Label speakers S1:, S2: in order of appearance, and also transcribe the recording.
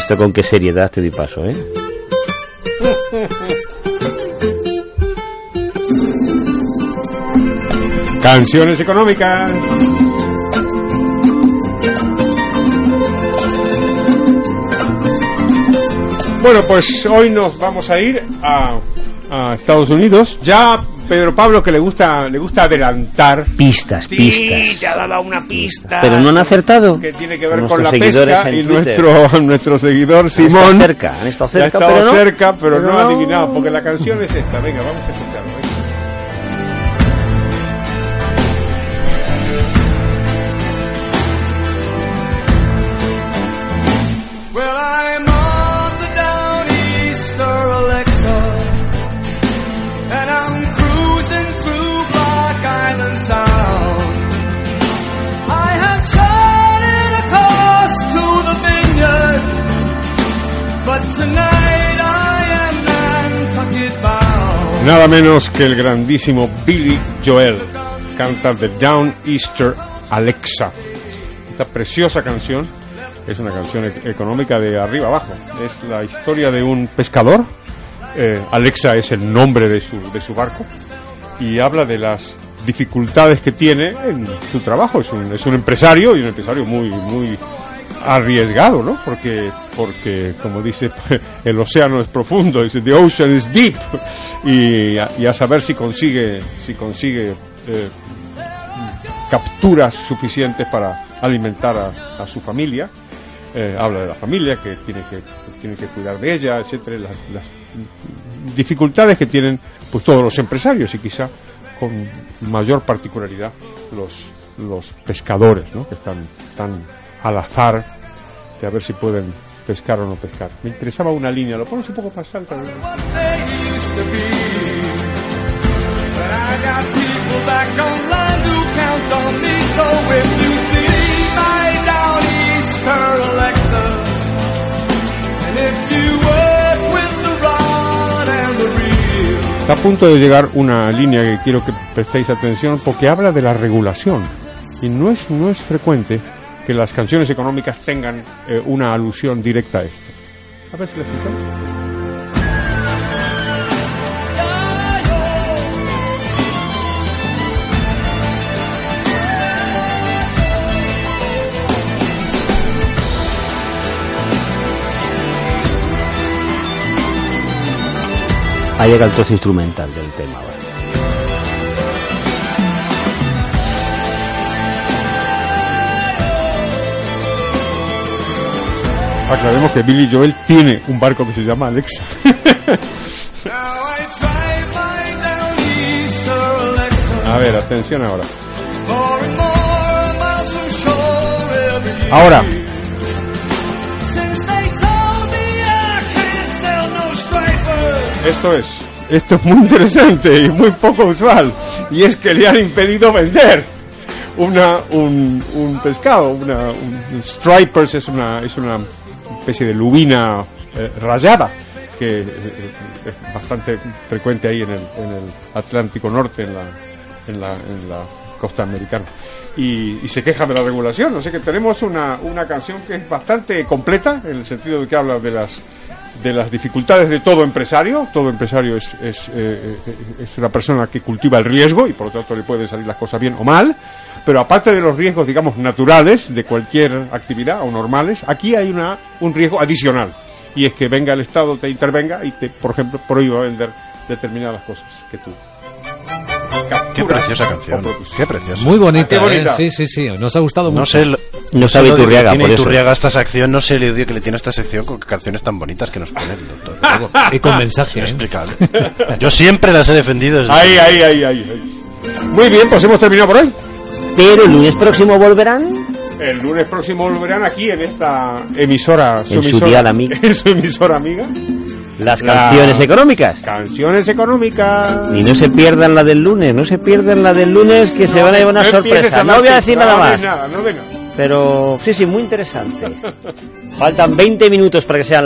S1: visto con qué seriedad te di paso, ¿eh?
S2: Canciones económicas. Bueno, pues hoy nos vamos a ir a Estados Unidos. Ya Pedro Pablo que le gusta le gusta adelantar
S1: Pistas,
S2: Sí,
S1: pistas.
S2: te ha dado una pista.
S1: Pero no han acertado.
S2: que tiene que ver
S1: Nuestros
S2: con la
S1: seguidores
S2: pesca y
S1: Twitter.
S2: nuestro nuestro seguidor
S1: Han estado
S2: Simón
S1: cerca, han estado
S2: ya
S1: cerca,
S2: ha estado
S1: pero no.
S2: cerca, pero,
S1: Pero
S2: no ha
S1: no.
S2: adivinado, porque la canción es esta. Venga, vamos a escucharlo. Nada menos que el grandísimo Billy Joel canta The Down Easter Alexa. Esta preciosa canción es una canción e- económica de arriba abajo. Es la historia de un pescador. eh, Alexa es el nombre de su, de su barco. Y habla de las dificultades que tiene en su trabajo. Es un, es un empresario y un empresario muy, muy arriesgado, ¿no? Porque, porque como dice, el océano es profundo, dice, the ocean is deep, y a, y a saber si consigue, si consigue eh, capturas suficientes para alimentar a, a su familia. Eh, habla de la familia que tiene que, que tiene que cuidar de ella, etcétera, las, las dificultades que tienen pues todos los empresarios y quizá con mayor particularidad los los pescadores, ¿no? Que están tan al azar de a ver si pueden pescar o no pescar. Me interesaba una línea, lo pones un poco más alta. ¿no? Está a punto de llegar una línea que quiero que prestéis atención porque habla de la regulación. Y no es, no es frecuente que las canciones económicas tengan eh, una alusión directa a esto. A ver si la escuchamos.
S1: Ahí llega el trozo instrumental del tema. ahora.
S2: Aclaremos que Billy Joel tiene un barco que se llama Alexa. a ver, atención ahora. Ahora, esto es, esto es muy interesante y muy poco usual. Y es que le han impedido vender una, un, un pescado, una, un, un stripers es una, es una especie de lubina eh, rayada que eh, es bastante frecuente ahí en el, en el Atlántico Norte, en la, en la, en la costa americana. Y, y se queja de la regulación, o sea que tenemos una, una canción que es bastante completa, en el sentido de que habla de las de las dificultades de todo empresario. Todo empresario es, es, eh, eh, es una persona que cultiva el riesgo y por lo tanto le pueden salir las cosas bien o mal. Pero aparte de los riesgos, digamos, naturales de cualquier actividad o normales, aquí hay una, un riesgo adicional. Y es que venga el Estado, te intervenga y te, por ejemplo, prohíba vender determinadas cosas que tú.
S3: Qué
S2: capturas
S3: preciosa
S2: o
S3: canción. Qué preciosa.
S4: Muy bonita,
S2: Qué bonita.
S4: ¿eh? Sí, sí, sí. Nos ha gustado
S3: No
S4: mucho.
S3: sé,
S1: No
S3: sé
S1: sabe
S3: de
S1: Iturriaga,
S3: tiene
S1: por eso.
S3: Iturriaga esta sección, no sé el odio que le tiene a esta sección con canciones tan bonitas que nos pone el doctor.
S4: Y con mensaje. ¿eh?
S3: Inexplicable. Yo siempre las he defendido
S2: ahí, ahí, ahí, ahí. Muy bien, pues hemos terminado por hoy.
S1: Pero el lunes próximo volverán.
S2: El lunes próximo volverán aquí en esta emisora,
S1: En su
S2: emisora,
S1: dial amiga.
S2: en su emisora amiga.
S1: Las
S2: La-
S1: canciones económicas.
S2: Canciones económicas.
S1: Y no se pierdan la del lunes, no se pierdan la del lunes que se van a llevar una
S2: No
S1: sorpresa. No voy a decir
S2: no
S1: nada más.
S2: Nada, no venga.
S1: Pero sí, sí, muy interesante. Faltan 20 minutos para que sean